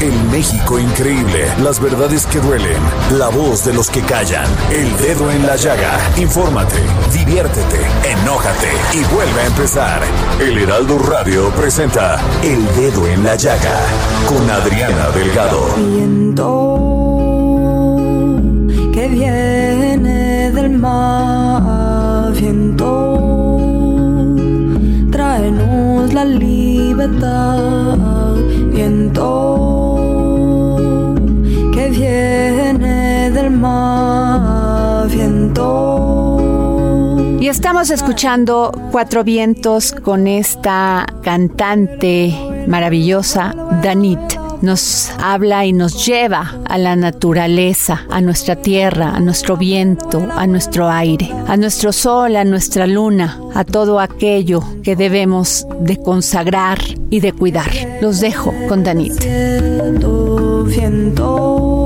El México increíble, las verdades que duelen, la voz de los que callan, el dedo en la llaga. Infórmate, diviértete, enójate y vuelve a empezar. El Heraldo Radio presenta El Dedo en la Llaga con Adriana Delgado. Viento que viene del mar, viento, tráenos la libertad, viento viene del mar, viento. Y estamos escuchando Cuatro Vientos con esta cantante maravillosa, Danit. Nos habla y nos lleva a la naturaleza, a nuestra tierra, a nuestro viento, a nuestro aire, a nuestro sol, a nuestra luna, a todo aquello que debemos de consagrar y de cuidar. Los dejo con Danit. Viento, viento,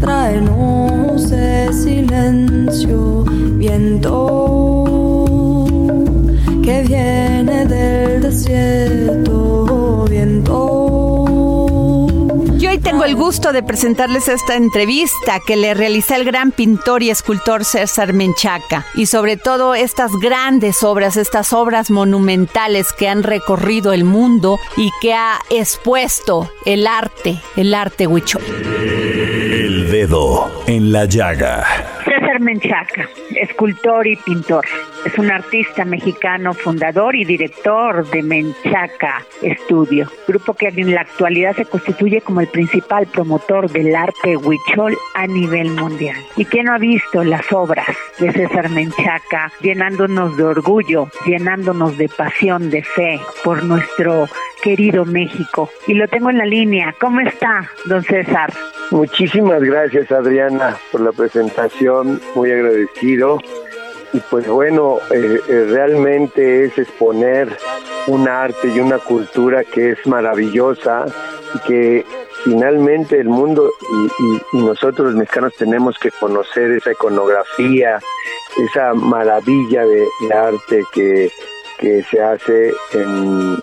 tráenos silencio, viento que viene del desierto, viento. Y hoy tengo el gusto de presentarles esta entrevista que le realicé al gran pintor y escultor César Menchaca y sobre todo estas grandes obras, estas obras monumentales que han recorrido el mundo y que ha expuesto el arte, el arte huichol. En la Llaga. César Menchaca, escultor y pintor. Es un artista mexicano, fundador y director de Menchaca Estudio, grupo que en la actualidad se constituye como el principal promotor del arte huichol a nivel mundial. ¿Y quién no ha visto las obras de César Menchaca llenándonos de orgullo, llenándonos de pasión, de fe por nuestro querido México? Y lo tengo en la línea. ¿Cómo está, don César? Muchísimas gracias Adriana por la presentación, muy agradecido. Y pues bueno, eh, eh, realmente es exponer un arte y una cultura que es maravillosa y que finalmente el mundo y, nosotros los mexicanos tenemos que conocer esa iconografía, esa maravilla de, de arte que, que se hace en,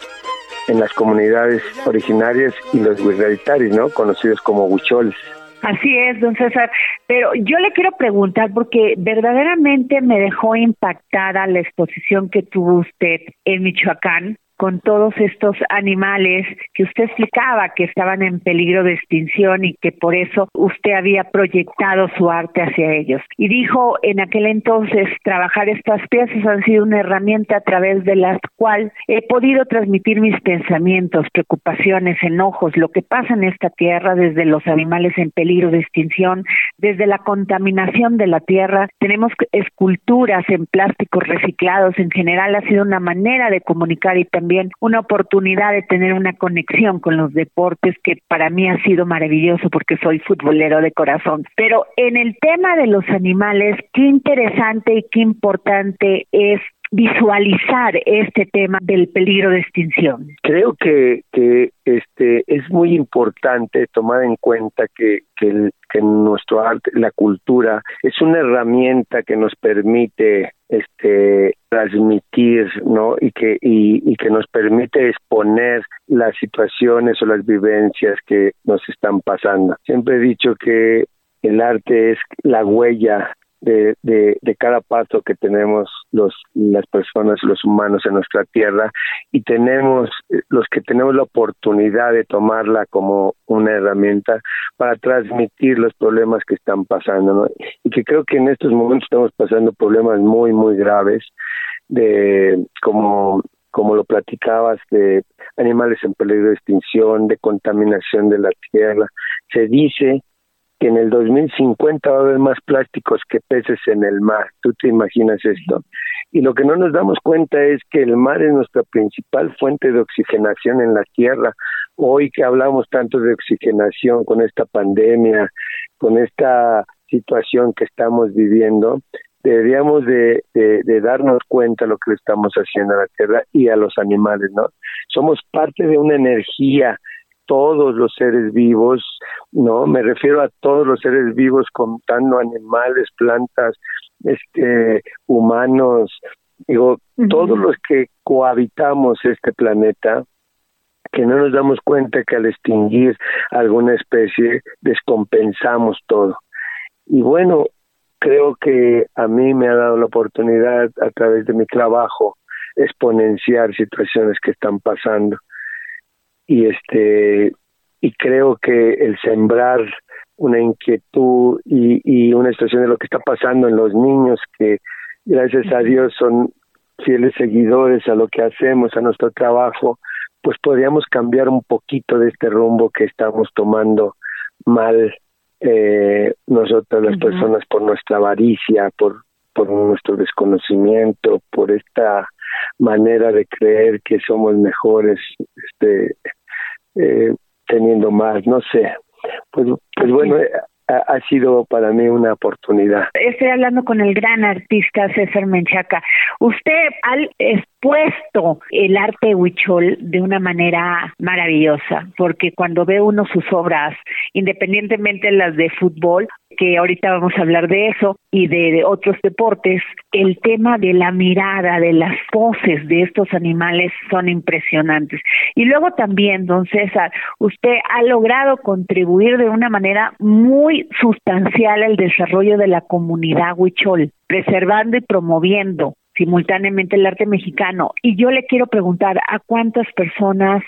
en las comunidades originarias y los huirrealitaris, ¿no? Conocidos como huicholes. Así es, don César. Pero yo le quiero preguntar porque verdaderamente me dejó impactada la exposición que tuvo usted en Michoacán con todos estos animales que usted explicaba que estaban en peligro de extinción y que por eso usted había proyectado su arte hacia ellos. Y dijo en aquel entonces, trabajar estas piezas han sido una herramienta a través de la cual he podido transmitir mis pensamientos, preocupaciones, enojos, lo que pasa en esta tierra desde los animales en peligro de extinción, desde la contaminación de la tierra. Tenemos esculturas en plásticos reciclados. En general ha sido una manera de comunicar y también una oportunidad de tener una conexión con los deportes que para mí ha sido maravilloso porque soy futbolero de corazón. Pero en el tema de los animales, qué interesante y qué importante es visualizar este tema del peligro de extinción. Creo que, que este es muy importante tomar en cuenta que, que, el- que nuestro arte, la cultura, es una herramienta que nos permite este transmitir no y que y, y que nos permite exponer las situaciones o las vivencias que nos están pasando siempre he dicho que el arte es la huella de, de, de, cada paso que tenemos los las personas los humanos en nuestra tierra y tenemos los que tenemos la oportunidad de tomarla como una herramienta para transmitir los problemas que están pasando y que creo que en estos momentos estamos pasando problemas muy muy graves de como como lo platicabas de animales en peligro de extinción de contaminación de la tierra. Se dice que en el 2050 va a haber más plásticos que peces en el mar. ¿Tú te imaginas esto? Y lo que no nos damos cuenta es que el mar es nuestra principal fuente de oxigenación en la Tierra. Hoy que hablamos tanto de oxigenación con esta pandemia, con esta situación que estamos viviendo, deberíamos de, darnos cuenta de lo que estamos haciendo a la tierra y a los animales, ¿no? Somos parte de una energía todos los seres vivos, ¿no? Me refiero a todos los seres vivos contando animales, plantas, este, humanos, digo, todos los que cohabitamos este planeta, que no nos damos cuenta que al extinguir alguna especie descompensamos todo. Y bueno, creo que a mí me ha dado la oportunidad a través de mi trabajo exponenciar situaciones que están pasando y este y creo que el sembrar una inquietud y, y una situación de lo que está pasando en los niños que gracias a Dios son fieles seguidores a lo que hacemos, a nuestro trabajo, pues podríamos cambiar un poquito de este rumbo que estamos tomando mal eh, nosotros las personas por nuestra avaricia, por por nuestro desconocimiento, por esta manera de creer que somos mejores, este, eh, teniendo más, no sé. Pues, pues bueno, eh, ha, sido para mí una oportunidad. Estoy hablando con el gran artista César Menchaca. Usted ha expuesto el arte huichol de una manera maravillosa, porque cuando ve uno sus obras, independientemente las de fútbol, que ahorita vamos a hablar de eso, y de, de, otros deportes, el tema de la mirada, de las poses de estos animales son impresionantes. Y luego también, don César, usted ha logrado contribuir de una manera muy sustancial al desarrollo de la comunidad huichol, preservando y promoviendo simultáneamente el arte mexicano. Y yo le quiero preguntar a cuántas personas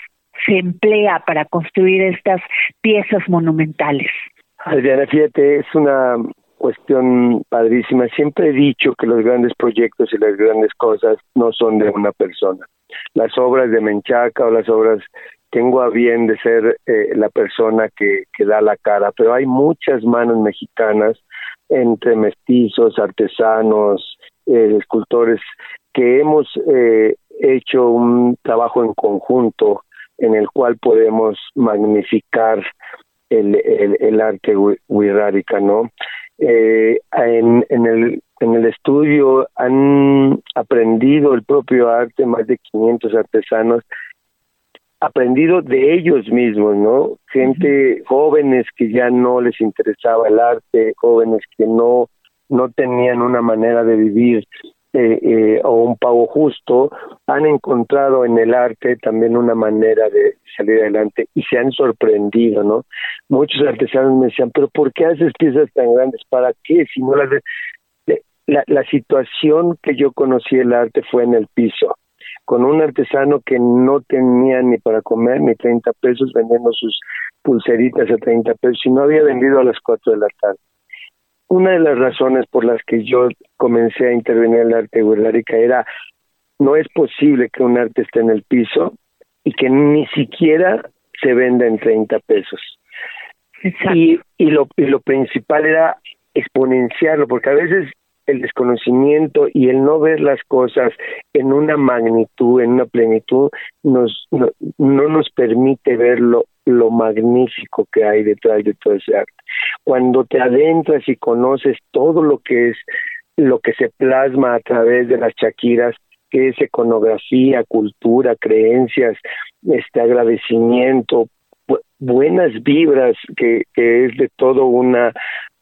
se emplea para construir estas piezas monumentales. Adriana, fíjate, es una cuestión padrísima. Siempre he dicho que los grandes proyectos y las grandes cosas no son de una persona. Las obras de Menchaca o las obras tengo a bien de ser eh, la persona que, que da la cara, pero hay muchas manos mexicanas entre mestizos, artesanos, eh, escultores, que hemos eh, hecho un trabajo en conjunto en el cual podemos magnificar el, el, el arte wixárika, ¿no? Eh, en, en, el, en el estudio han aprendido el propio arte, más de 500 artesanos, aprendido de ellos mismos, ¿no? Gente, jóvenes que ya no les interesaba el arte, jóvenes que no, no tenían una manera de vivir eh, eh, o un pago justo, han encontrado en el arte también una manera de salir adelante y se han sorprendido, ¿no? Muchos artesanos me decían, pero ¿por qué haces piezas tan grandes? ¿Para qué? Si no las... La, la situación que yo conocí el arte fue en el piso, con un artesano que no tenía ni para comer ni 30 pesos vendiendo sus pulseritas a 30 pesos y no había vendido a las 4 de la tarde una de las razones por las que yo comencé a intervenir en el arte guerrerica era no es posible que un arte esté en el piso y que ni siquiera se venda en 30 pesos. Y, y, lo, y lo principal era exponenciarlo, porque a veces el desconocimiento y el no ver las cosas en una magnitud, en una plenitud, nos, no, no nos permite verlo lo magnífico que hay detrás de todo ese arte. Cuando te adentras y conoces todo lo que es lo que se plasma a través de las chaquiras, que es iconografía, cultura, creencias, este agradecimiento, bu buenas vibras que, que es de todo un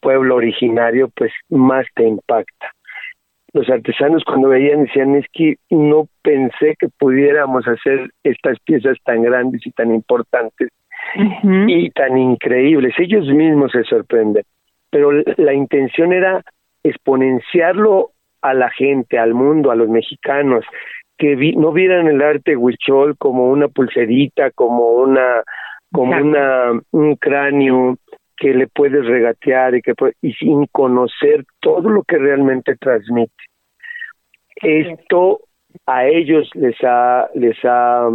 pueblo originario, pues más te impacta. Los artesanos cuando veían decían, es que no pensé que pudiéramos hacer estas piezas tan grandes y tan importantes uh -huh. y tan increíbles. Ellos mismos se sorprenden. Pero la intención era exponenciarlo a la gente, al mundo, a los mexicanos, que no vieran el arte huichol como una pulserita, como una como una un cráneo que le puedes regatear y que y sin conocer todo lo que realmente transmite. Esto a ellos les ha les ha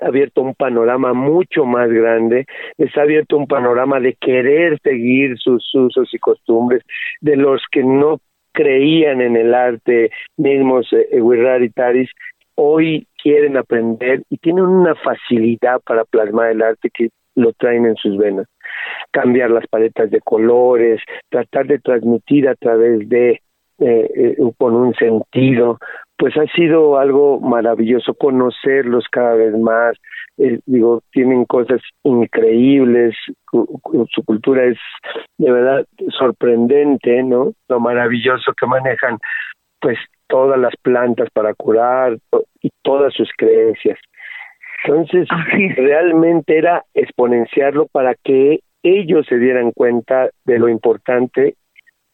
abierto un panorama mucho más grande, les ha abierto un panorama de querer seguir sus usos y costumbres, de los que no creían en el arte mismos eh, hoy quieren aprender y tienen una facilidad para plasmar el arte que lo traen en sus venas. Cambiar las paletas de colores, tratar de transmitir a través de eh, eh, con un sentido, pues ha sido algo maravilloso conocerlos cada vez más. Eh, digo, tienen cosas increíbles, su cultura es de verdad sorprendente, ¿no? Lo maravilloso que manejan, pues todas las plantas para curar y todas sus creencias. Entonces, realmente era exponenciarlo para que ellos se dieran cuenta de lo importante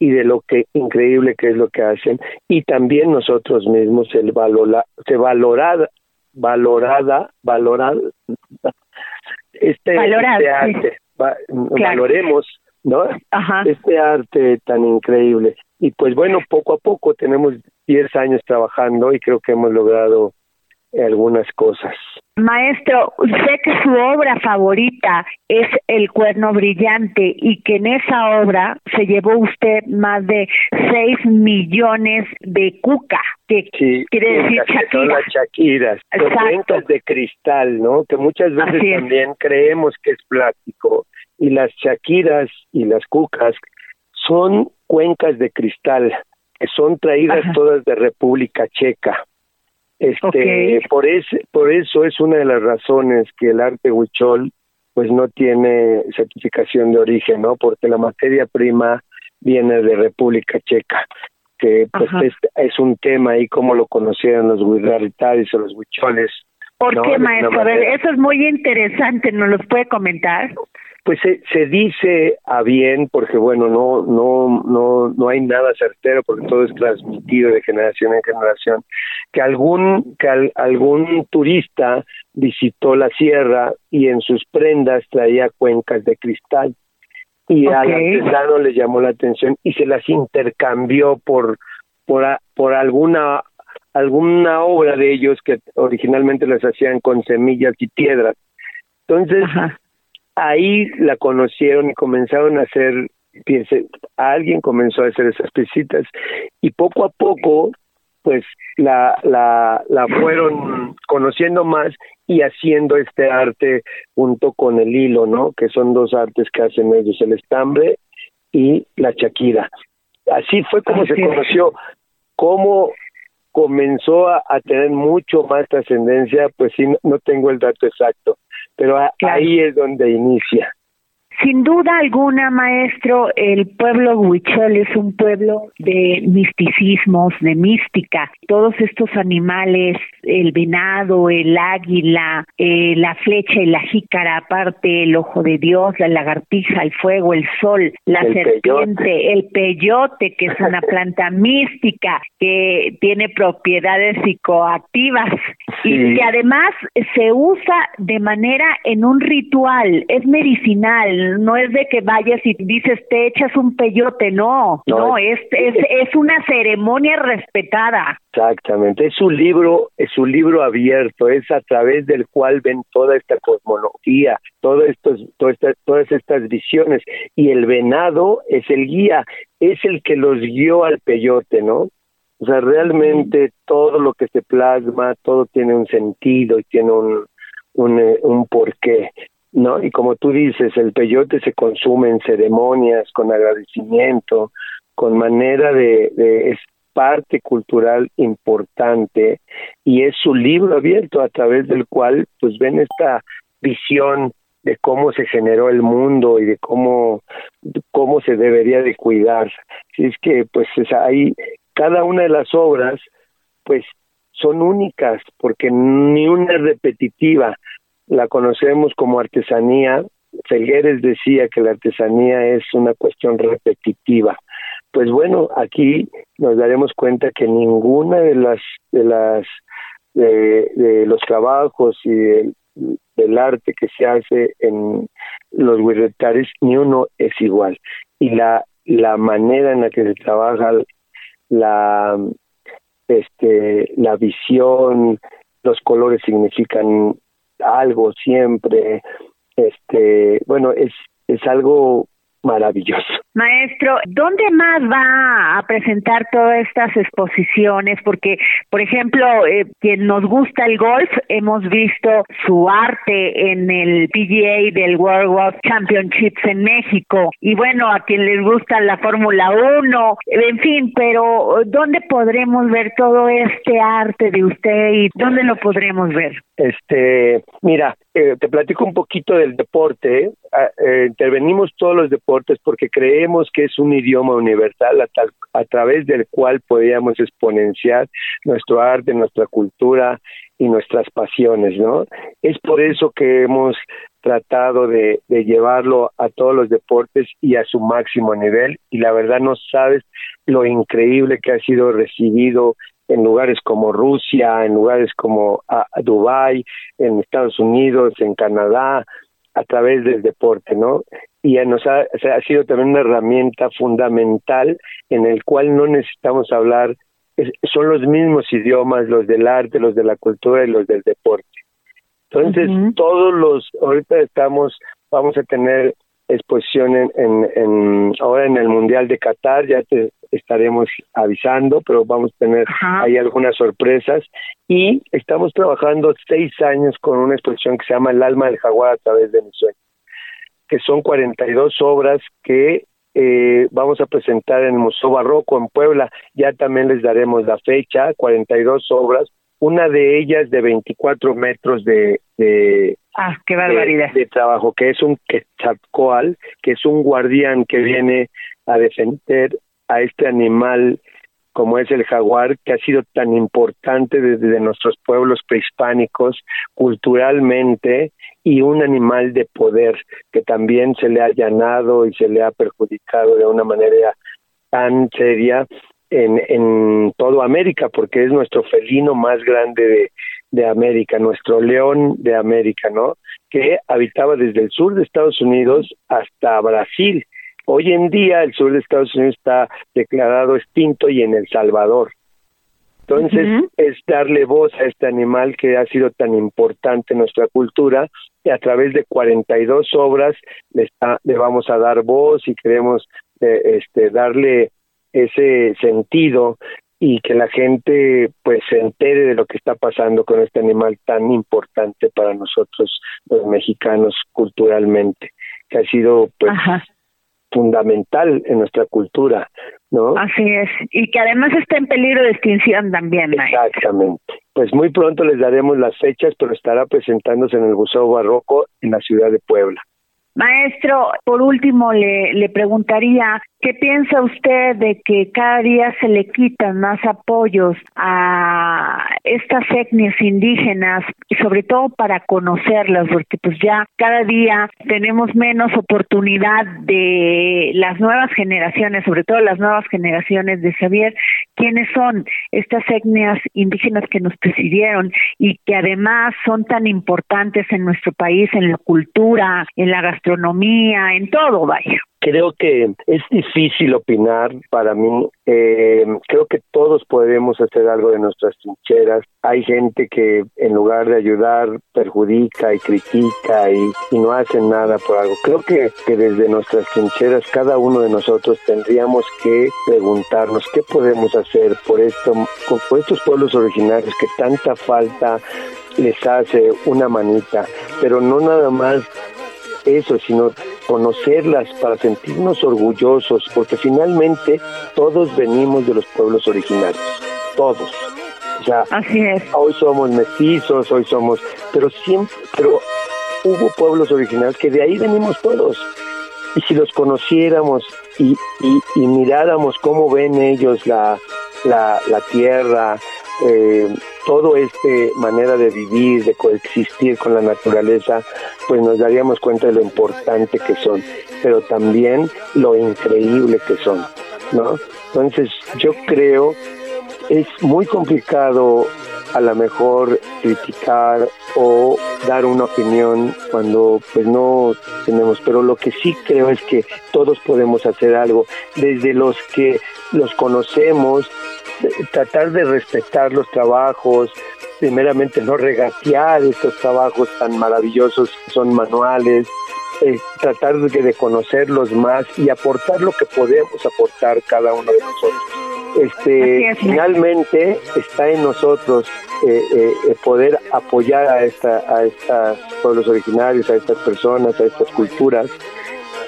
y de lo que increíble que es lo que hacen. Y también nosotros mismos el valora, se valorada valorada valorada este, este arte valoremos no este arte tan increíble. Y pues bueno poco a poco tenemos 10 años trabajando y creo que hemos logrado algunas cosas. Maestro, sé que su obra favorita es El Cuerno Brillante y que en esa obra se llevó usted más de 6 millones de cuca, que quiere decir chaquiras. chaquiras, los de cristal, ¿no? Que muchas veces también creemos que es plástico y las chaquiras y las cucas son cuencas de cristal que son traídas todas de República Checa este, por, ese, por eso es una de las razones que el arte huichol pues no tiene certificación de origen, ¿no? Porque la materia prima viene de República Checa, que pues es, un tema ahí como lo conocían los huirraritaris o los huicholes. ¿Por qué, maestro? eso es muy interesante, ¿nos los puede comentar? pues se, se, dice a bien porque bueno no no no no hay nada certero porque todo es transmitido de generación en generación que algún que algún turista visitó la sierra y en sus prendas traía cuencas de cristal y al artesano le llamó la atención y se las intercambió por por por alguna alguna obra de ellos que originalmente las hacían con semillas y piedras entonces ahí la conocieron y comenzaron a hacer, piense, alguien comenzó a hacer esas piecitas y poco a poco pues la, la, la fueron conociendo más y haciendo este arte junto con el hilo, ¿no? Que son dos artes que hacen ellos, el estambre y la chaquira. Así fue como se conoció. Cómo comenzó a, tener mucho más trascendencia, pues sí, no tengo el dato exacto, pero ahí es donde inicia. Sin duda alguna, maestro, el pueblo huichol es un pueblo de misticismos, de mística. Todos estos animales, el venado, el águila, eh, la flecha y la jícara, aparte el ojo de Dios, la lagartija, el fuego, el sol, la serpiente, el peyote, que es una planta mística que tiene propiedades psicoactivas y que además se usa de manera en un ritual, es medicinal no es de que vayas y dices te echas un peyote, no, no, es, es, es, una ceremonia respetada. Exactamente, es un libro, es un libro abierto, es a través del cual ven toda esta cosmología, todo estos, todas, estas, todas estas visiones, y el venado es el guía, es el que los guió al peyote, ¿no? O sea, realmente todo lo que se plasma, todo tiene un sentido y tiene un, un, eh, un porqué. ¿No? Y como tú dices, el peyote se consume en ceremonias, con agradecimiento, con manera de, de es parte cultural importante y es su libro abierto a través del cual pues ven esta visión de cómo se generó el mundo y de cómo cómo se debería de cuidar. Si es que pues es ahí cada una de las obras pues son únicas porque ni una es repetitiva, la conocemos como artesanía. Felgueres decía que la artesanía es una cuestión repetitiva, pues bueno, aquí nos daremos cuenta que ninguna de las de las de, los trabajos y del, arte que se hace en los huirretares ni uno es igual y la la manera en la que se trabaja la este la visión los colores significan algo siempre este bueno es es algo maravilloso. Maestro, ¿dónde más va a presentar todas estas exposiciones? Porque, por ejemplo, eh, quien nos gusta el golf, hemos visto su arte en el PGA del World Golf Championships en México. Y bueno, a quien les gusta la Fórmula 1, en fin, pero ¿dónde podremos ver todo este arte de usted y dónde lo podremos ver? Este, mira, eh, te platico un poquito del deporte. Ah, eh, intervenimos todos los deportes porque creemos que es un idioma universal a, a través del cual podíamos exponenciar nuestro arte, nuestra cultura y nuestras pasiones, ¿no? Es por eso que hemos tratado de, de llevarlo a todos los deportes y a su máximo nivel y la verdad no sabes lo increíble que ha sido recibido en lugares como Rusia, en lugares como a, Dubái, en Estados Unidos, en Canadá, a través del deporte, ¿no? Y nos ha, ha sido también una herramienta fundamental en el cual no necesitamos hablar, son los mismos idiomas, los del arte, los de la cultura y los del deporte. Entonces, todos los, ahorita estamos, vamos a tener exposición en, en, ahora en el Mundial de Qatar, ya te estaremos avisando, pero vamos a tener ahí algunas sorpresas. Y estamos trabajando seis años con una exposición que se llama El alma del jaguar a través de mi sueño, que son 42 obras que eh, vamos a presentar en el Museo Barroco en Puebla, ya también les daremos la fecha, 42 obras, una de ellas de 24 metros de, de Ah, qué barbaridad. De, trabajo, que es un Quetzalcoatl, que es un guardián que viene a defender a este animal como es el jaguar, que ha sido tan importante desde nuestros pueblos prehispánicos culturalmente y un animal de poder que también se le ha allanado y se le ha perjudicado de una manera tan seria en, en todo América, porque es nuestro felino más grande de, de América, nuestro león de América, ¿no? Que habitaba desde el sur de Estados Unidos hasta Brasil. Hoy en día el sur de Estados Unidos está declarado extinto y en El Salvador. Entonces es darle voz a este animal que ha sido tan importante en nuestra cultura y a través de 42 obras le, está, le vamos a dar voz y queremos eh, este, darle ese sentido y que la gente pues se entere de lo que está pasando con este animal tan importante para nosotros los mexicanos culturalmente que ha sido pues fundamental en nuestra cultura, ¿no? Así es, y que además está en peligro de extinción también. Exactamente. Pues muy pronto les daremos las fechas, pero estará presentándose en el Museo Barroco en la ciudad de Puebla. Maestro, por último le, le preguntaría, ¿qué piensa usted de que cada día se le quitan más apoyos a estas etnias indígenas y sobre todo para conocerlas? Porque pues ya cada día tenemos menos oportunidad de las nuevas generaciones, sobre todo las nuevas generaciones de saber quiénes son estas etnias indígenas que nos presidieron y que además son tan importantes en nuestro país, en la cultura, en la gastronomía, en todo, vaya. Creo que es difícil opinar para mí. Eh, creo que todos podemos hacer algo de nuestras trincheras. Hay gente que en lugar de ayudar perjudica y critica y, no hace nada por algo. Creo que, que desde nuestras trincheras cada uno de nosotros tendríamos que preguntarnos qué podemos hacer por esto, por estos pueblos originarios que tanta falta les hace una manita, pero no nada más eso, sino conocerlas para sentirnos orgullosos, porque finalmente todos venimos de los pueblos originarios, todos. O sea, Así es. hoy somos mestizos, hoy somos, pero siempre, pero hubo pueblos originarios que de ahí venimos todos. Y si los conociéramos y, y, y miráramos cómo ven ellos la, la, la tierra, eh, todo este manera de vivir, de coexistir con la naturaleza, pues nos daríamos cuenta de lo importante que son, pero también lo increíble que son. ¿no? Entonces yo creo es muy complicado a lo mejor criticar o dar una opinión cuando pues no tenemos, pero lo que sí creo es que todos podemos hacer algo, desde los que los conocemos, tratar de respetar los trabajos, primeramente no regatear estos trabajos tan maravillosos son manuales, eh, tratar de, de conocerlos más y aportar lo que podemos aportar cada uno de nosotros. Este, finalmente está en nosotros eh, eh, eh, poder apoyar a esta a estos pueblos originarios, a estas personas, a estas culturas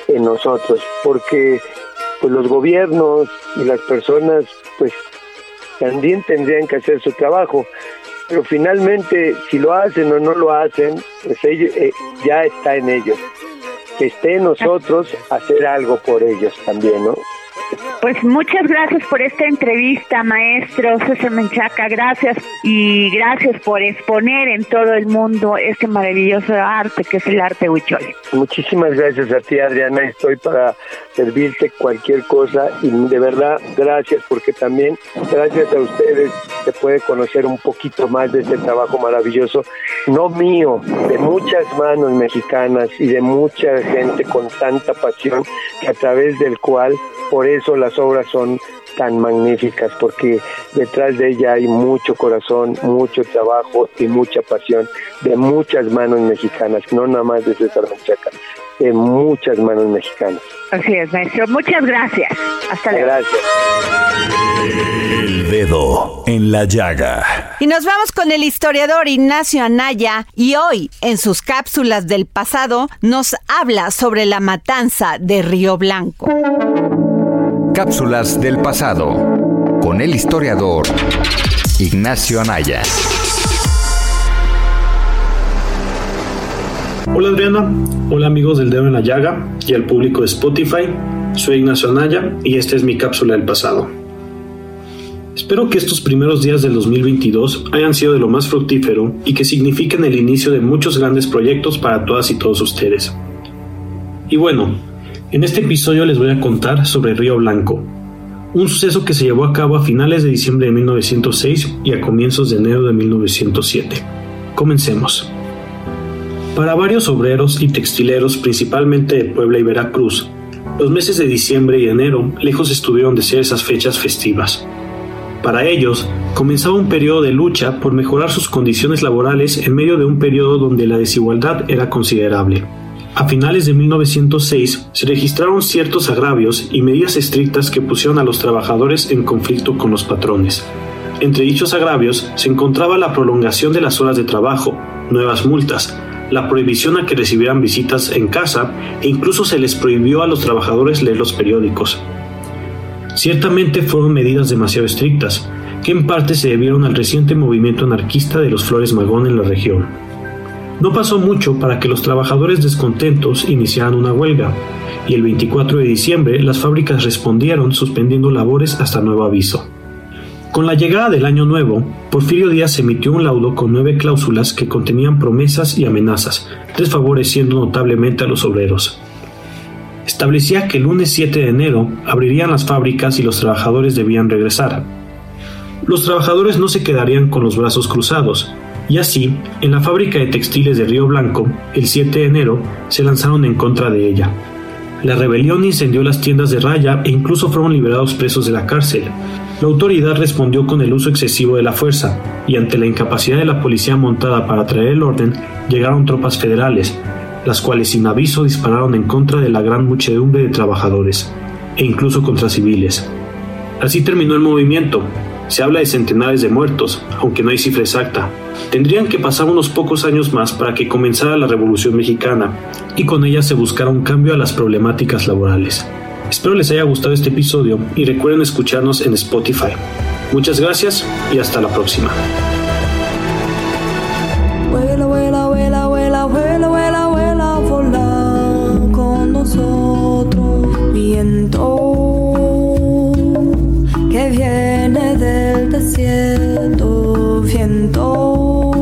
en nosotros, porque pues los gobiernos y las personas pues también tendrían que hacer su trabajo, pero finalmente si lo hacen o no lo hacen, pues ellos, ya está en ellos. Que esté en nosotros hacer algo por ellos también, ¿no? Pues muchas gracias por esta entrevista, maestro César Menchaca. Gracias y gracias por exponer en todo el mundo este maravilloso arte que es el arte huichol. Muchísimas gracias a ti, Adriana. Estoy para servirte cualquier cosa y de verdad gracias porque también gracias a ustedes se puede conocer un poquito más de este trabajo maravilloso, no mío, de muchas manos mexicanas y de mucha gente con tanta pasión que a través del cual por eso las obras son tan magníficas, porque detrás de ella hay mucho corazón, mucho trabajo y mucha pasión de muchas manos mexicanas, no nada más de César Menchaca, de muchas manos mexicanas. Así es, maestro. Muchas gracias. Hasta luego. Gracias. El dedo en la llaga. Y nos vamos con el historiador Ignacio Anaya y hoy en sus cápsulas del pasado nos habla sobre la matanza de Río Blanco. Cápsulas del pasado con el historiador Ignacio Anaya. Hola Adriana, hola amigos del Dedo en la Llaga y al público de Spotify. Soy Ignacio Anaya y esta es mi cápsula del pasado. Espero que estos primeros días del 2022 hayan sido de lo más fructífero y que signifiquen el inicio de muchos grandes proyectos para todas y todos ustedes. Y bueno, en este episodio les voy a contar sobre Río Blanco, un suceso que se llevó a cabo a finales de diciembre de 1906 y a comienzos de enero de 1907. Comencemos. Para varios obreros y textileros, principalmente de Puebla y Veracruz, los meses de diciembre y enero lejos estuvieron de ser esas fechas festivas. Para ellos, comenzaba un periodo de lucha por mejorar sus condiciones laborales en medio de un periodo donde la desigualdad era considerable. A finales de 1906 se registraron ciertos agravios y medidas estrictas que pusieron a los trabajadores en conflicto con los patrones. Entre dichos agravios se encontraba la prolongación de las horas de trabajo, nuevas multas, la prohibición a que recibieran visitas en casa e incluso se les prohibió a los trabajadores leer los periódicos. Ciertamente fueron medidas demasiado estrictas, que en parte se debieron al reciente movimiento anarquista de los Flores Magón en la región. No pasó mucho para que los trabajadores descontentos iniciaran una huelga, y el 24 de diciembre las fábricas respondieron suspendiendo labores hasta nuevo aviso. Con la llegada del año nuevo, Porfirio Díaz emitió un laudo con nueve cláusulas que contenían promesas y amenazas, desfavoreciendo notablemente a los obreros. Establecía que el lunes 7 de enero abrirían las fábricas y los trabajadores debían regresar. Los trabajadores no se quedarían con los brazos cruzados, y así, en la fábrica de textiles de Río Blanco, el 7 de enero, se lanzaron en contra de ella. La rebelión incendió las tiendas de raya e incluso fueron liberados presos de la cárcel. La autoridad respondió con el uso excesivo de la fuerza, y ante la incapacidad de la policía montada para traer el orden, llegaron tropas federales, las cuales sin aviso dispararon en contra de la gran muchedumbre de trabajadores, e incluso contra civiles. Así terminó el movimiento, se habla de centenares de muertos, aunque no hay cifra exacta. Tendrían que pasar unos pocos años más para que comenzara la Revolución Mexicana y con ella se buscara un cambio a las problemáticas laborales. Espero les haya gustado este episodio y recuerden escucharnos en Spotify. Muchas gracias y hasta la próxima. Desierto, viento,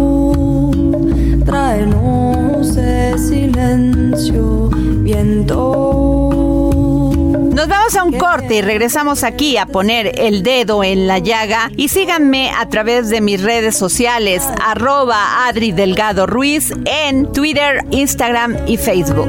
tráenos ese silencio, viento. Nos vamos a un corte y regresamos aquí a poner el dedo en la llaga y síganme a través de mis redes sociales arroba Adri Delgado Ruiz en Twitter, Instagram y Facebook.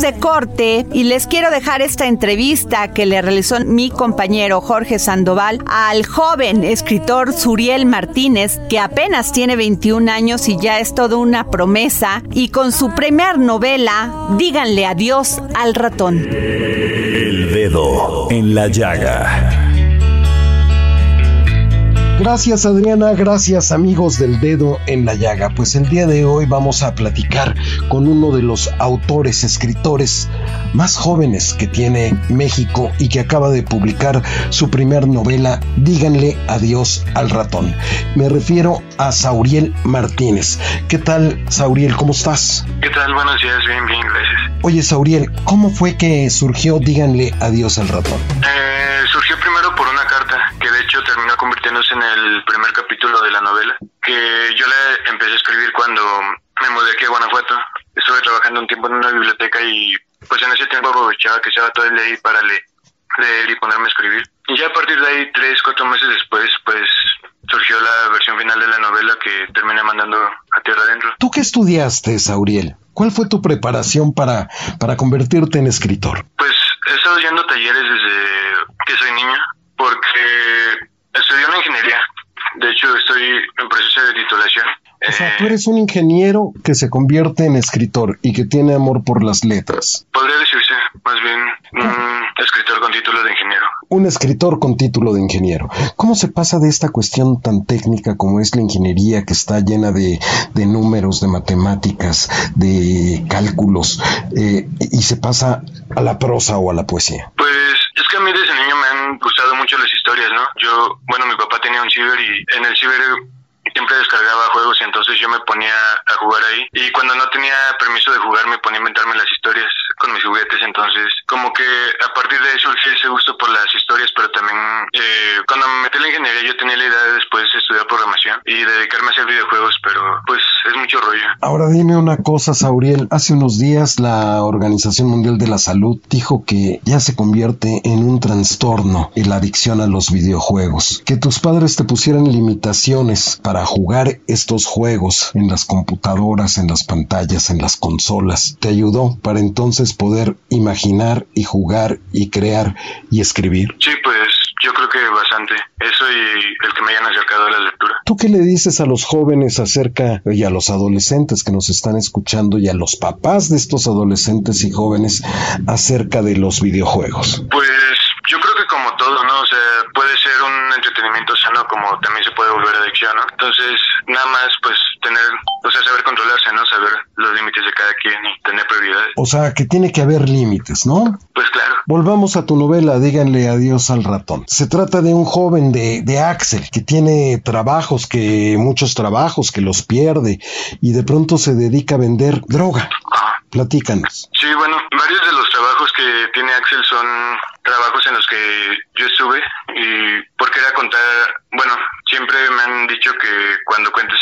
De corte y les quiero dejar esta entrevista que le realizó mi compañero Jorge Sandoval al joven escritor Suriel Martínez, que apenas tiene 21 años y ya es toda una promesa, y con su primer novela, Díganle adiós al ratón. El dedo en la llaga. Gracias Adriana, gracias amigos del dedo en la llaga. Pues el día de hoy vamos a platicar con uno de los autores, escritores más jóvenes que tiene México y que acaba de publicar su primer novela, Díganle adiós al ratón. Me refiero a Sauriel Martínez. ¿Qué tal, Sauriel? ¿Cómo estás? ¿Qué tal? Buenos días, bien, bien, gracias. Oye, Sauriel, ¿cómo fue que surgió Díganle adiós al ratón? Eh, surgió primero por una carta que de hecho convirtiéndose en el primer capítulo de la novela, que yo le empecé a escribir cuando me mudé aquí a Guanajuato. Estuve trabajando un tiempo en una biblioteca y pues en ese tiempo aprovechaba que estaba todo el día ahí para le- leer y ponerme a escribir. Y ya a partir de ahí, tres, cuatro meses después, pues surgió la versión final de la novela que terminé mandando a tierra adentro. ¿Tú qué estudiaste, Sauriel? ¿Cuál fue tu preparación para, para convertirte en escritor? Pues he estado yendo talleres desde que soy niño, porque estudié una ingeniería. De hecho, estoy en proceso de titulación. O sea, tú eres un ingeniero que se convierte en escritor y que tiene amor por las letras. Podría decirse, más bien, un escritor con título de ingeniero. Un escritor con título de ingeniero. ¿Cómo se pasa de esta cuestión tan técnica como es la ingeniería que está llena de, de números, de matemáticas, de cálculos, eh, y se pasa a la prosa o a la poesía? Pues es que a mí desde niño me gustado mucho las historias, ¿no? Yo, bueno, mi papá tenía un ciber y en el ciber siempre descargaba juegos y entonces yo me ponía a jugar ahí y cuando no tenía permiso de jugar me ponía a inventarme las historias con mis juguetes entonces como que a partir de ahí surgió ese gusto por las historias pero también eh, cuando me metí en la ingeniería yo tenía la idea de después estudiar programación y dedicarme a hacer videojuegos pero pues es mucho rollo Ahora dime una cosa, Sauriel. Hace unos días la Organización Mundial de la Salud dijo que ya se convierte en un trastorno la adicción a los videojuegos. Que tus padres te pusieran limitaciones para jugar estos juegos en las computadoras, en las pantallas, en las consolas, te ayudó para entonces poder imaginar y jugar y crear y escribir? Sí, pues yo creo que bastante. Eso y el que me hayan acercado a la lectura. ¿Tú qué le dices a los jóvenes acerca y a los adolescentes que nos están escuchando y a los papás de estos adolescentes y jóvenes acerca de los videojuegos? Pues yo creo que como todo, ¿no? O sea, puede ser un entretenimiento sano como también se puede volver adicción, ¿no? Entonces, nada más pues tener, o sea, saber controlarse, ¿no? Saber los límites de cada quien y que tiene que haber límites, ¿no? Pues claro. Volvamos a tu novela, díganle adiós al ratón. Se trata de un joven de, de Axel que tiene trabajos, que muchos trabajos, que los pierde y de pronto se dedica a vender droga. Platícanos. Sí, bueno, varios de los trabajos que tiene Axel son trabajos en los que yo estuve y porque era contar, bueno, siempre me han dicho que cuando cuentes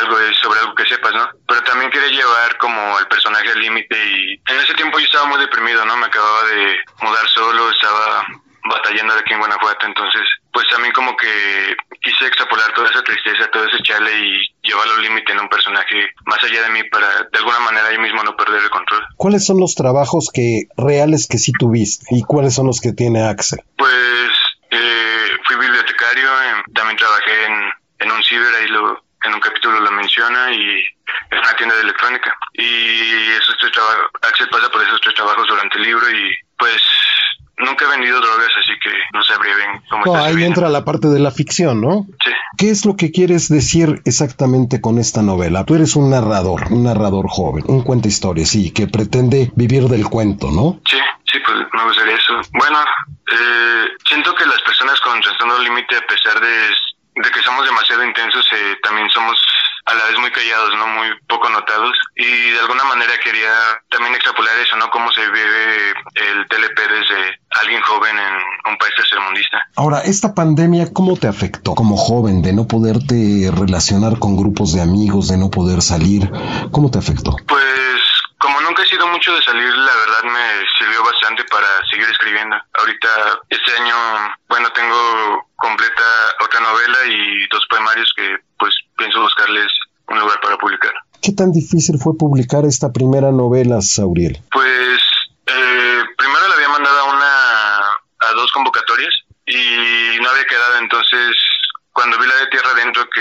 algo es sobre algo que sepas, ¿no? Pero también quería llevar como el personaje al límite y en ese tiempo yo estaba muy deprimido, ¿no? Me acababa de mudar solo, estaba batallando de aquí en Guanajuato, entonces pues también como que quise extrapolar toda esa tristeza, todo ese chale y llevarlo al límite en un personaje más allá de mí para de alguna manera yo mismo no perder el control. ¿Cuáles son los trabajos que reales que sí tuviste y cuáles son los que tiene Axel? Pues eh, fui bibliotecario, eh, también trabajé en, en un ciber, un capítulo lo menciona y es una tienda de electrónica. Y esos tres trabajos, Axel pasa por esos tres trabajos durante el libro y pues nunca he vendido drogas, así que no sabría bien cómo No, ahí entra la parte de la ficción, ¿no? Sí. ¿Qué es lo que quieres decir exactamente con esta novela? Tú eres un narrador, un narrador joven, un cuenta historias, sí, que pretende vivir del cuento, ¿no? Sí, sí, pues me gustaría eso. Bueno, eh, siento que las personas con trastorno límite, a pesar de, de que somos demasiado intensos, eh, también somos a la vez muy callados, ¿no? Muy poco notados. Y de alguna manera quería también extrapolar eso, ¿no? Cómo se vive el TLP desde alguien joven en un país tercermundista. Ahora, esta pandemia, ¿cómo te afectó como joven de no poderte relacionar con grupos de amigos, de no poder salir? ¿Cómo te afectó? Pues como nunca he sido mucho de salir, la verdad me sirvió bastante para seguir escribiendo. Ahorita, este año, bueno, tengo completa otra novela y dos poemarios que pues pienso buscarles un lugar para publicar. ¿Qué tan difícil fue publicar esta primera novela, Sauriel? Pues eh, primero le había mandado a una a dos convocatorias y no había quedado entonces cuando vi la de Tierra Adentro que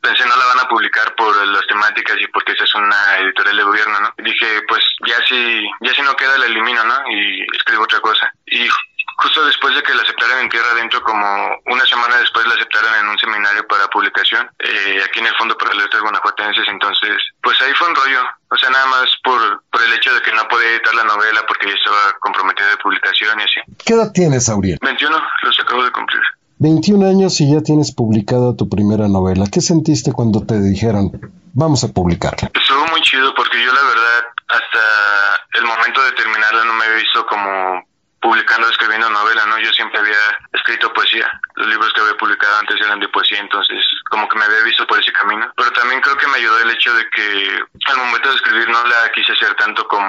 pensé no la van a publicar por las temáticas y porque esa es una editorial de gobierno, ¿no? Y dije, pues ya si ya si no queda la elimino, ¿no? Y escribo otra cosa. Y justo después de que la aceptaran en Tierra Adentro, como una semana después la aceptaron en un seminario para publicación, eh, aquí en el Fondo para Letras Guanajuatenses, entonces, pues ahí fue un rollo. O sea, nada más por, por el hecho de que no podía editar la novela porque ya estaba comprometida de publicación y así. ¿Qué edad tienes, Sauriel? 21, los acabo de cumplir. 21 años y ya tienes publicada tu primera novela. ¿Qué sentiste cuando te dijeron, vamos a publicarla? Estuvo muy chido porque yo la verdad hasta el momento de terminarla no me había visto como publicando, escribiendo novela, ¿no? Yo siempre había escrito poesía. Los libros que había publicado antes eran de poesía, entonces como que me había visto por ese camino. Pero también creo que me ayudó el hecho de que al momento de escribir no la quise hacer tanto como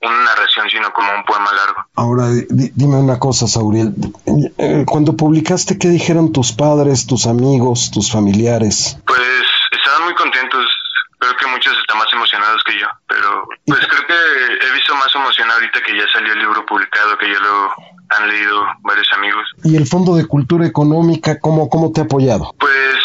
una narración, sino como un poema largo. Ahora, di- dime una cosa, Sauriel. Eh, Cuando publicaste, ¿qué dijeron tus padres, tus amigos, tus familiares? Pues estaban muy contentos. Creo que muchos están más emocionados que yo, pero pues creo que he visto más emoción ahorita que ya salió el libro publicado, que ya lo han leído varios amigos. ¿Y el Fondo de Cultura Económica, cómo, cómo te ha apoyado? Pues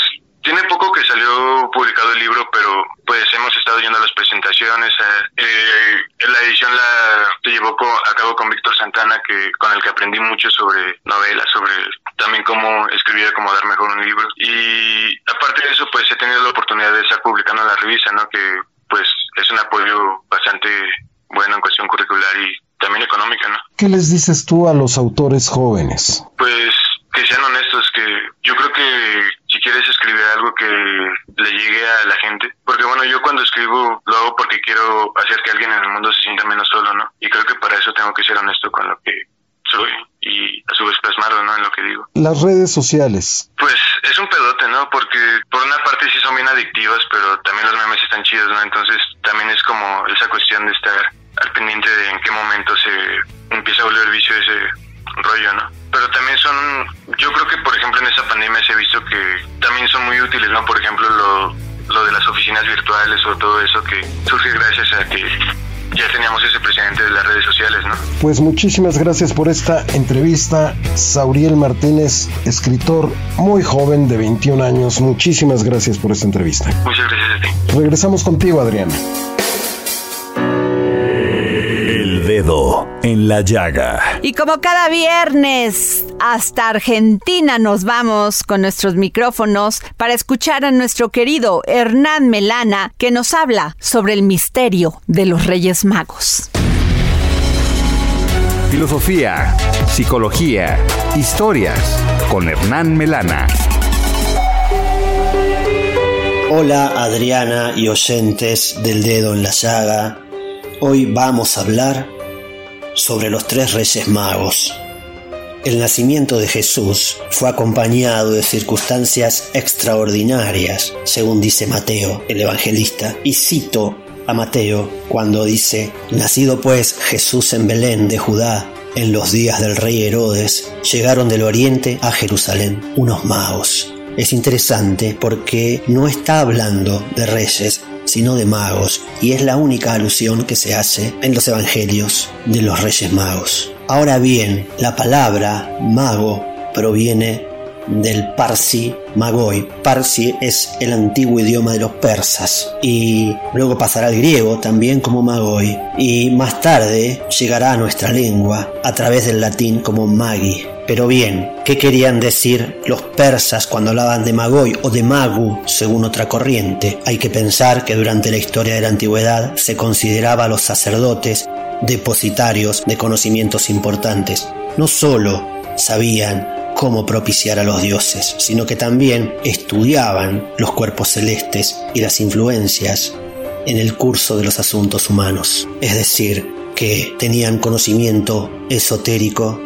tiene poco que salió publicado el libro, pero pues hemos estado yendo a las presentaciones. eh, eh, la edición la se llevó a cabo con Víctor Santana, que con el que aprendí mucho sobre novelas, sobre también cómo escribir y acomodar mejor un libro. Y aparte de eso, pues he tenido la oportunidad de estar publicando en la revista, ¿no? Que pues es un apoyo bastante bueno en cuestión curricular y también económica, ¿no? ¿Qué les dices tú a los autores jóvenes? Pues que sean honestos, que yo creo que si quieres escribir algo que le llegue a la gente, porque bueno, yo cuando escribo lo hago porque quiero hacer que alguien en el mundo se sienta menos solo, ¿no? Y creo que para eso tengo que ser honesto con lo que soy y a su vez plasmarlo, ¿no? En lo que digo. Las redes sociales. Pues es un pedote, ¿no? Porque por una parte sí son bien adictivas, pero también los memes están chidos, ¿no? Entonces también es como esa cuestión de estar al pendiente de en qué momento se empieza a volver vicio ese rollo, ¿no? Pero también son, yo creo que por ejemplo en esa pandemia se ha visto que también son muy útiles, ¿no? Por ejemplo lo, lo de las oficinas virtuales o todo eso que surge gracias a que ya teníamos ese precedente de las redes sociales, ¿no? Pues muchísimas gracias por esta entrevista. Sauriel Martínez, escritor muy joven de 21 años. Muchísimas gracias por esta entrevista. Muchas gracias a ti. Regresamos contigo, Adriana. Dedo en la llaga. Y como cada viernes, hasta Argentina nos vamos con nuestros micrófonos para escuchar a nuestro querido Hernán Melana que nos habla sobre el misterio de los Reyes Magos. Filosofía, psicología, historias con Hernán Melana. Hola Adriana y oyentes del dedo en la llaga. Hoy vamos a hablar sobre los tres reyes magos. El nacimiento de Jesús fue acompañado de circunstancias extraordinarias, según dice Mateo, el evangelista, y cito a Mateo cuando dice, Nacido pues Jesús en Belén de Judá, en los días del rey Herodes, llegaron del oriente a Jerusalén unos magos. Es interesante porque no está hablando de reyes, sino de magos, y es la única alusión que se hace en los evangelios de los reyes magos. Ahora bien, la palabra mago proviene del Parsi Magoi. Parsi es el antiguo idioma de los persas y luego pasará al griego también como Magoi y más tarde llegará a nuestra lengua a través del latín como Magi. Pero bien, ¿qué querían decir los persas cuando hablaban de Magoi o de Magu según otra corriente? Hay que pensar que durante la historia de la antigüedad se consideraba a los sacerdotes depositarios de conocimientos importantes. No solo sabían cómo propiciar a los dioses, sino que también estudiaban los cuerpos celestes y las influencias en el curso de los asuntos humanos. Es decir, que tenían conocimiento esotérico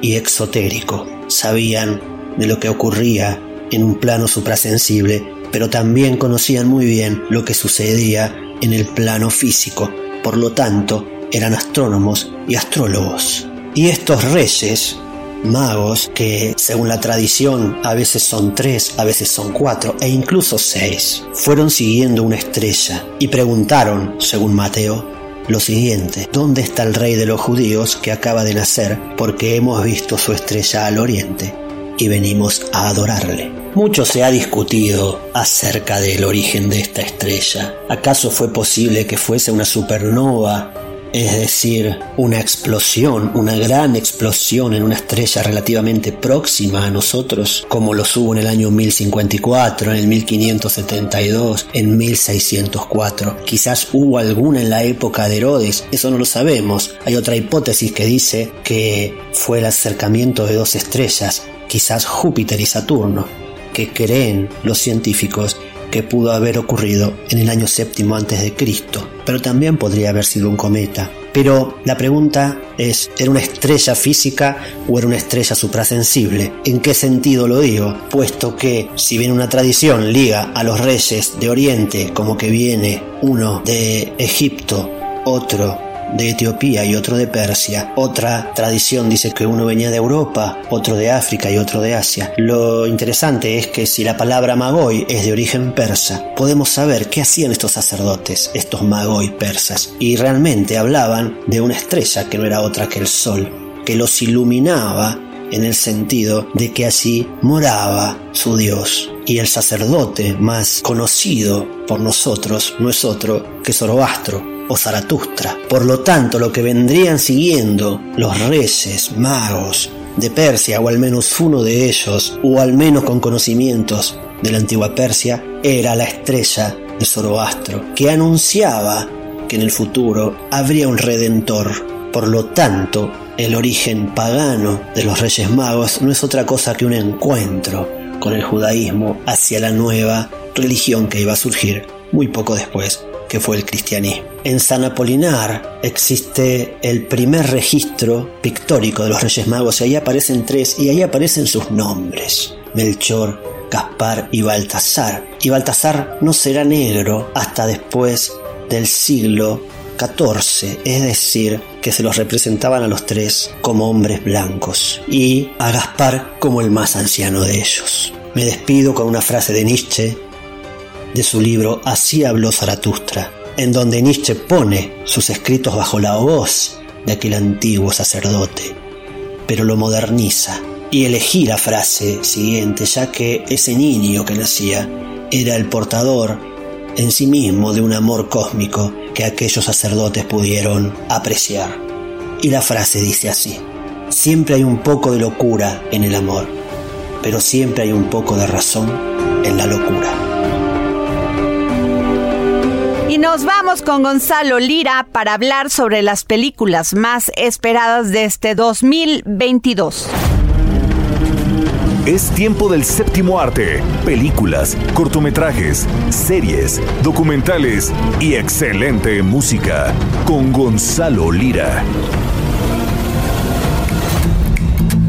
y exotérico. Sabían de lo que ocurría en un plano suprasensible, pero también conocían muy bien lo que sucedía en el plano físico. Por lo tanto, eran astrónomos y astrólogos. Y estos reyes magos que según la tradición a veces son tres, a veces son cuatro e incluso seis, fueron siguiendo una estrella y preguntaron, según Mateo, lo siguiente, ¿dónde está el rey de los judíos que acaba de nacer? Porque hemos visto su estrella al oriente y venimos a adorarle. Mucho se ha discutido acerca del origen de esta estrella. ¿Acaso fue posible que fuese una supernova es decir, una explosión, una gran explosión en una estrella relativamente próxima a nosotros, como lo hubo en el año 1054, en el 1572, en 1604. Quizás hubo alguna en la época de Herodes, eso no lo sabemos. Hay otra hipótesis que dice que fue el acercamiento de dos estrellas, quizás Júpiter y Saturno, que creen los científicos que pudo haber ocurrido en el año séptimo antes de Cristo, pero también podría haber sido un cometa. Pero la pregunta es, ¿era una estrella física o era una estrella suprasensible? ¿En qué sentido lo digo? Puesto que si bien una tradición liga a los reyes de Oriente como que viene uno de Egipto, otro de Etiopía y otro de Persia. Otra tradición dice que uno venía de Europa, otro de África y otro de Asia. Lo interesante es que si la palabra magoi es de origen persa, podemos saber qué hacían estos sacerdotes, estos magoi persas. Y realmente hablaban de una estrella que no era otra que el sol, que los iluminaba en el sentido de que así moraba su Dios. Y el sacerdote más conocido por nosotros no es otro que Zoroastro, o Zaratustra. Por lo tanto, lo que vendrían siguiendo los reyes, magos de Persia, o al menos uno de ellos, o al menos con conocimientos de la antigua Persia, era la estrella de Zoroastro, que anunciaba que en el futuro habría un redentor. Por lo tanto, el origen pagano de los Reyes Magos no es otra cosa que un encuentro con el judaísmo hacia la nueva religión que iba a surgir muy poco después que fue el cristianismo. En San Apolinar existe el primer registro pictórico de los Reyes Magos y ahí aparecen tres y ahí aparecen sus nombres. Melchor, Gaspar y Baltasar. Y Baltasar no será negro hasta después del siglo XIV, es decir, que se los representaban a los tres como hombres blancos y a Gaspar como el más anciano de ellos. Me despido con una frase de Nietzsche de su libro Así habló Zaratustra, en donde Nietzsche pone sus escritos bajo la voz de aquel antiguo sacerdote, pero lo moderniza y elegí la frase siguiente, ya que ese niño que nacía era el portador en sí mismo de un amor cósmico que aquellos sacerdotes pudieron apreciar. Y la frase dice así, siempre hay un poco de locura en el amor, pero siempre hay un poco de razón en la locura. Nos vamos con Gonzalo Lira para hablar sobre las películas más esperadas de este 2022. Es tiempo del séptimo arte. Películas, cortometrajes, series, documentales y excelente música. Con Gonzalo Lira.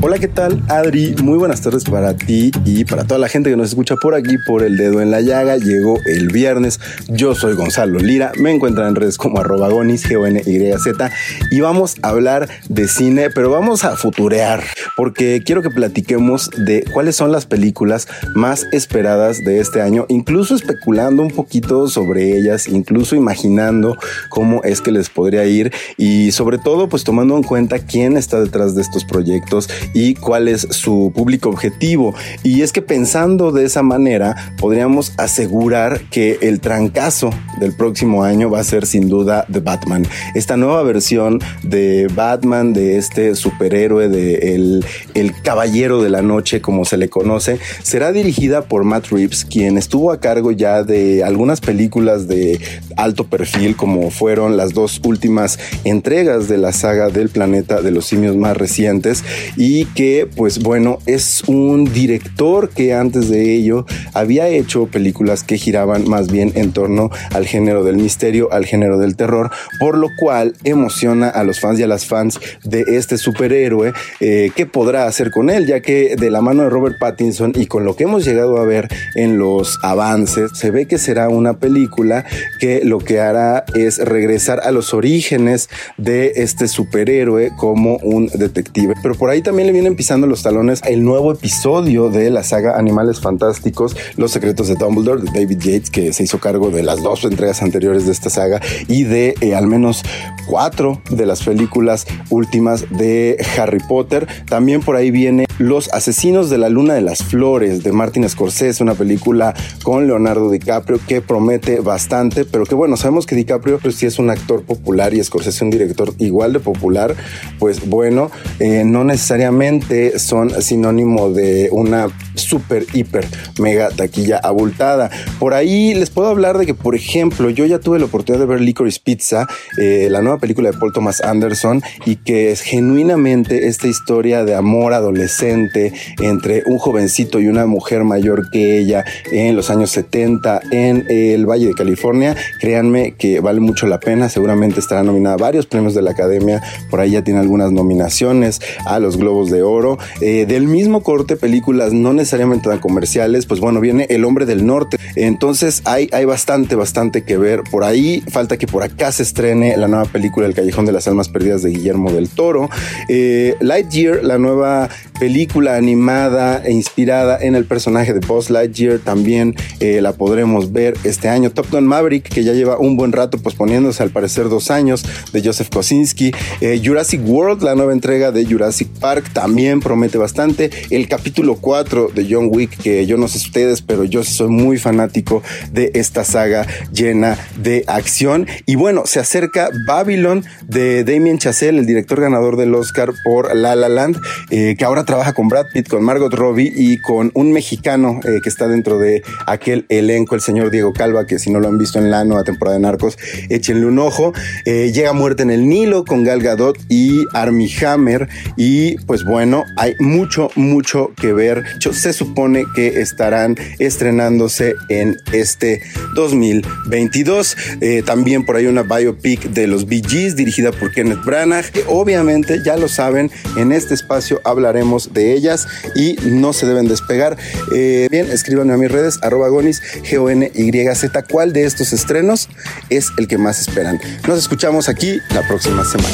Hola, ¿qué tal? Adri, muy buenas tardes para ti y para toda la gente que nos escucha por aquí por el dedo en la llaga. Llegó el viernes. Yo soy Gonzalo Lira. Me encuentran en redes como arroba gonis, g o n y z y vamos a hablar de cine, pero vamos a futurear porque quiero que platiquemos de cuáles son las películas más esperadas de este año, incluso especulando un poquito sobre ellas, incluso imaginando cómo es que les podría ir y sobre todo pues tomando en cuenta quién está detrás de estos proyectos y cuál es su público objetivo. Y es que pensando de esa manera, podríamos asegurar que el trancazo del próximo año va a ser sin duda The Batman. Esta nueva versión de Batman, de este superhéroe, de el, el caballero de la noche, como se le conoce, será dirigida por Matt Reeves, quien estuvo a cargo ya de algunas películas de alto perfil, como fueron las dos últimas entregas de la saga del planeta de los simios más recientes. Y que pues bueno es un director que antes de ello había hecho películas que giraban más bien en torno al género del misterio, al género del terror, por lo cual emociona a los fans y a las fans de este superhéroe eh, qué podrá hacer con él, ya que de la mano de Robert Pattinson y con lo que hemos llegado a ver en los avances, se ve que será una película que lo que hará es regresar a los orígenes de este superhéroe como un detective. Pero por ahí también le vienen pisando los talones el nuevo episodio de la saga Animales Fantásticos, Los Secretos de Dumbledore, de David Yates, que se hizo cargo de las dos entregas anteriores de esta saga y de eh, al menos cuatro de las películas últimas de Harry Potter. También por ahí viene Los Asesinos de la Luna de las Flores de Martin Scorsese, una película con Leonardo DiCaprio que promete bastante, pero que bueno, sabemos que DiCaprio pues sí es un actor popular y Scorsese un director igual de popular, pues bueno, eh, no necesariamente son sinónimo de una super, hiper, mega taquilla abultada. Por ahí les puedo hablar de que, por ejemplo, yo ya tuve la oportunidad de ver Licorice Pizza, eh, la nueva película de Paul Thomas Anderson, y que es genuinamente esta historia de amor adolescente entre un jovencito y una mujer mayor que ella en los años 70 en el Valle de California. Créanme que vale mucho la pena, seguramente estará nominada a varios premios de la Academia, por ahí ya tiene algunas nominaciones a los Globos de Oro. Eh, del mismo corte, películas no necesariamente tan comerciales, pues bueno, viene El Hombre del Norte. Entonces hay, hay bastante, bastante que ver por ahí. Falta que por acá se estrene la nueva película El Callejón de las Almas Perdidas de Guillermo del Toro. Eh, Lightyear, la nueva película animada e inspirada en el personaje de Buzz Lightyear, también eh, la podremos ver este año. Top Gun Maverick, que ya lleva un buen rato posponiéndose al parecer dos años, de Joseph Kosinski. Eh, Jurassic World, la nueva entrega de Jurassic Park, también promete bastante. El capítulo 4 de John Wick, que yo no sé ustedes, pero yo soy muy fanático de esta saga llena de acción. Y bueno, se acerca Babylon de Damien Chazelle, el director ganador del Oscar por La La Land, eh, que ahora trabaja con Brad Pitt, con Margot Robbie y con un mexicano eh, que está dentro de aquel elenco, el señor Diego Calva, que si no lo han visto en la nueva temporada de Narcos, échenle un ojo. Eh, llega Muerte en el Nilo con Gal Gadot y Armie Hammer. Y pues bueno, hay mucho, mucho que ver. Se supone que estarán estrenándose en este 2022. también por ahí una biopic de los Bee dirigida por Kenneth Branagh. Que obviamente, ya lo saben, en este espacio hablaremos de ellas y no se deben despegar. Eh, bien, escríbanme a mis redes, arroba gonis, G-O-N-Y-Z. ¿Cuál de estos estrenos es el que más esperan? Nos escuchamos aquí la próxima semana.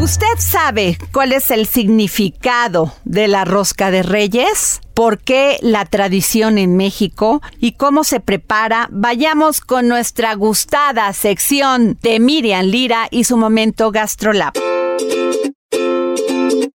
¿Usted sabe cuál es el significado de la rosca de reyes? ¿Por qué la tradición en México? ¿Y cómo se prepara? Vayamos con nuestra gustada sección de Miriam Lira y su momento GastroLab.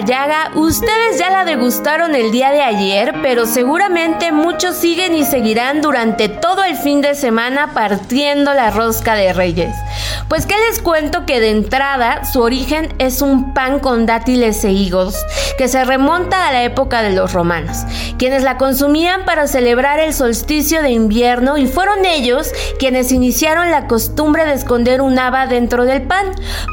La la llaga, ustedes ya la degustaron el día de ayer, pero seguramente muchos siguen y seguirán durante todo el fin de semana partiendo la rosca de reyes. Pues que les cuento que de entrada su origen es un pan con dátiles e higos, que se remonta a la época de los romanos, quienes la consumían para celebrar el solsticio de invierno y fueron ellos quienes iniciaron la costumbre de esconder un haba dentro del pan,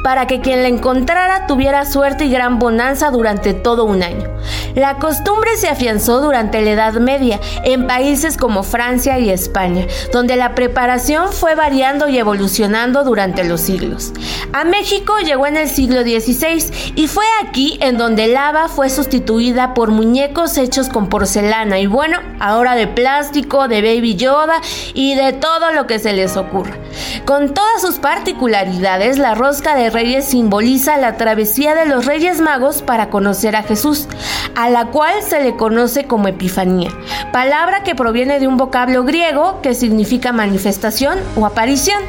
para que quien la encontrara tuviera suerte y gran bonanza durante todo un año. La costumbre se afianzó durante la Edad Media en países como Francia y España, donde la preparación fue variando y evolucionando durante los siglos. A México llegó en el siglo XVI y fue aquí en donde el haba fue sustituida por muñecos hechos con porcelana y bueno, ahora de plástico, de baby yoda y de todo lo que se les ocurra. Con todas sus particularidades, la rosca de reyes simboliza la travesía de los reyes magos para conocer a Jesús, a la cual se le conoce como Epifanía, palabra que proviene de un vocablo griego que significa manifestación o aparición.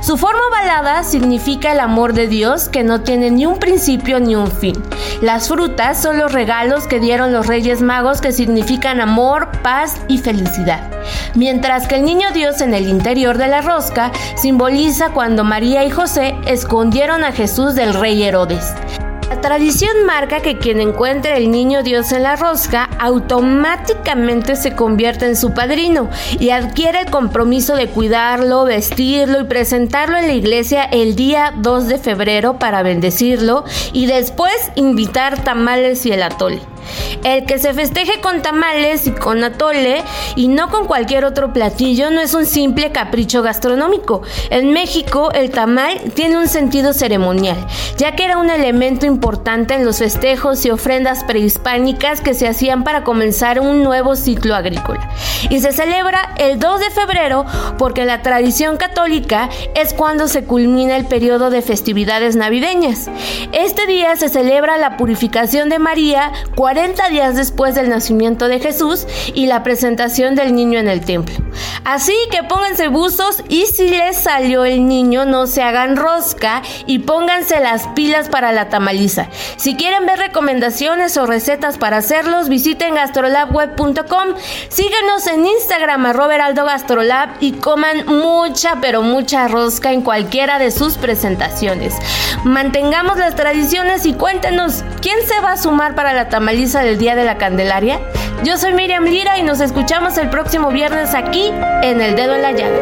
Su forma balada significa el amor de Dios que no tiene ni un principio ni un fin. Las frutas son los regalos que dieron los reyes magos que significan amor, paz y felicidad. Mientras que el niño Dios en el interior de la rosca simboliza cuando María y José escondieron a Jesús del rey Herodes. La tradición marca que quien encuentre el niño Dios en la rosca automáticamente se convierte en su padrino y adquiere el compromiso de cuidarlo, vestirlo y presentarlo en la iglesia el día 2 de febrero para bendecirlo y después invitar tamales y el atole. El que se festeje con tamales y con atole y no con cualquier otro platillo no es un simple capricho gastronómico. En México el tamal tiene un sentido ceremonial, ya que era un elemento importante en los festejos y ofrendas prehispánicas que se hacían para comenzar un nuevo ciclo agrícola. Y se celebra el 2 de febrero porque la tradición católica es cuando se culmina el periodo de festividades navideñas. Este día se celebra la purificación de María 40 días después del nacimiento de Jesús y la presentación del niño en el templo. Así que pónganse buzos y si les salió el niño no se hagan rosca y pónganse las pilas para la tamaliza. Si quieren ver recomendaciones o recetas para hacerlos, visiten gastrolabweb.com, síguenos en Instagram a Roberaldo Gastrolab y coman mucha pero mucha rosca en cualquiera de sus presentaciones. Mantengamos las tradiciones y cuéntenos quién se va a sumar para la tamaliza del Día de la Candelaria? Yo soy Miriam Lira y nos escuchamos el próximo viernes aquí en El Dedo en la Llaga.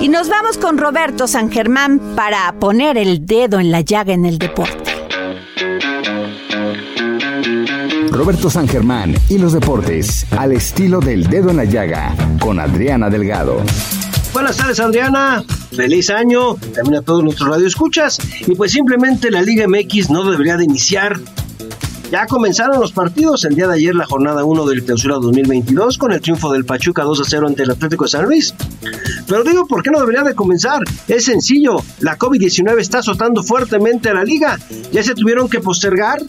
Y nos vamos con Roberto San Germán para poner el dedo en la llaga en el deporte. Roberto San Germán y los deportes al estilo del dedo en la llaga con Adriana Delgado. Buenas tardes, Adriana. Feliz año. También a todos nuestros radioescuchas. Y pues simplemente la Liga MX no debería de iniciar. Ya comenzaron los partidos. El día de ayer la jornada 1 del clausura 2022 con el triunfo del Pachuca 2 a 0 ante el Atlético de San Luis. Pero digo, ¿por qué no debería de comenzar? Es sencillo. La COVID-19 está azotando fuertemente a la liga. Ya se tuvieron que postergar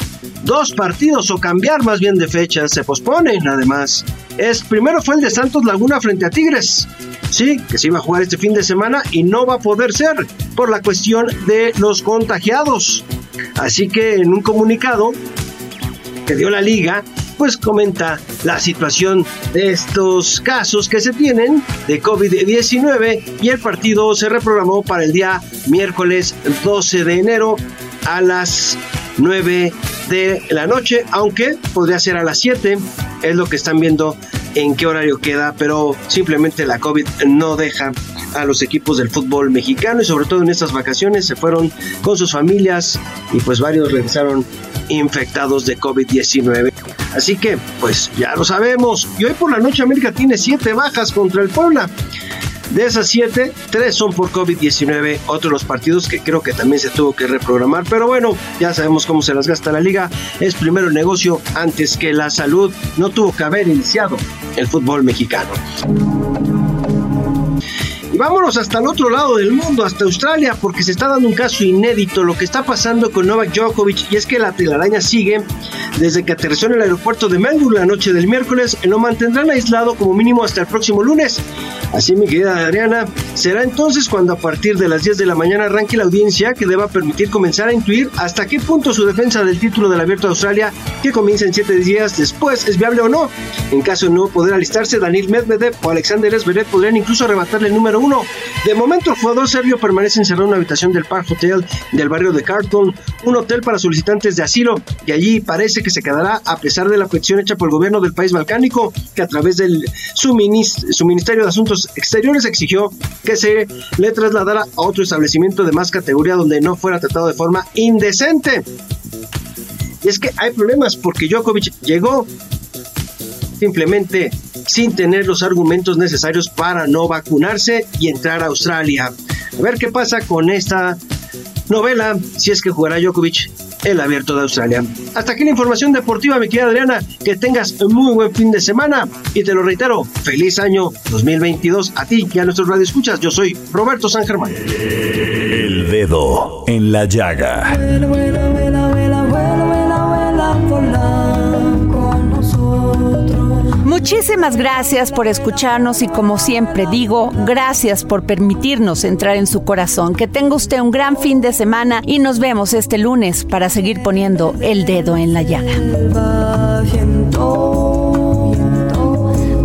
dos partidos o cambiar más bien de fechas. Se posponen además. Es, primero fue el de Santos Laguna frente a Tigres. Sí, que se iba a jugar este fin de semana y no va a poder ser por la cuestión de los contagiados. Así que en un comunicado que dio la liga, pues comenta la situación de estos casos que se tienen de COVID-19 y el partido se reprogramó para el día miércoles 12 de enero a las 9 de la noche, aunque podría ser a las 7, es lo que están viendo en qué horario queda, pero simplemente la COVID no deja a los equipos del fútbol mexicano y sobre todo en estas vacaciones se fueron con sus familias y pues varios regresaron infectados de COVID-19. Así que pues ya lo sabemos. Y hoy por la noche América tiene siete bajas contra el Puebla. De esas siete, tres son por COVID-19, otros los partidos que creo que también se tuvo que reprogramar, pero bueno, ya sabemos cómo se las gasta la liga, es primero el negocio antes que la salud, no tuvo que haber iniciado el fútbol mexicano. Y vámonos hasta el otro lado del mundo, hasta Australia, porque se está dando un caso inédito, lo que está pasando con Novak Djokovic, y es que la telaraña sigue desde que aterrizó en el aeropuerto de Melbourne la noche del miércoles, lo mantendrán aislado como mínimo hasta el próximo lunes. Así, mi querida Adriana, será entonces cuando a partir de las 10 de la mañana arranque la audiencia que deba permitir comenzar a intuir hasta qué punto su defensa del título del Abierto de Australia, que comienza en 7 días después, es viable o no. En caso de no poder alistarse, Daniel Medvedev o Alexander Zverev podrían incluso arrebatarle el número De momento, el jugador serbio permanece encerrado en una habitación del Park Hotel del barrio de Carlton, un hotel para solicitantes de asilo, y allí parece que se quedará a pesar de la petición hecha por el gobierno del país balcánico, que a través del su, su Ministerio de Asuntos Exteriores exigió que se le trasladara a otro establecimiento de más categoría donde no fuera tratado de forma indecente. Y es que hay problemas porque Djokovic llegó simplemente sin tener los argumentos necesarios para no vacunarse y entrar a Australia. A ver qué pasa con esta novela, si es que jugará Djokovic el abierto de Australia. Hasta aquí la información deportiva, mi querida Adriana. Que tengas un muy buen fin de semana. Y te lo reitero, feliz año 2022 a ti y a nuestros radioescuchas. Yo soy Roberto San Germán. El dedo en la llaga. Muchísimas gracias por escucharnos y como siempre digo, gracias por permitirnos entrar en su corazón. Que tenga usted un gran fin de semana y nos vemos este lunes para seguir poniendo el dedo en la llaga.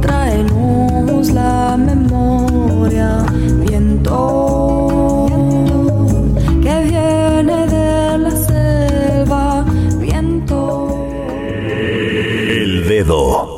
Traenos la memoria, viento que viene de la selva, viento. El dedo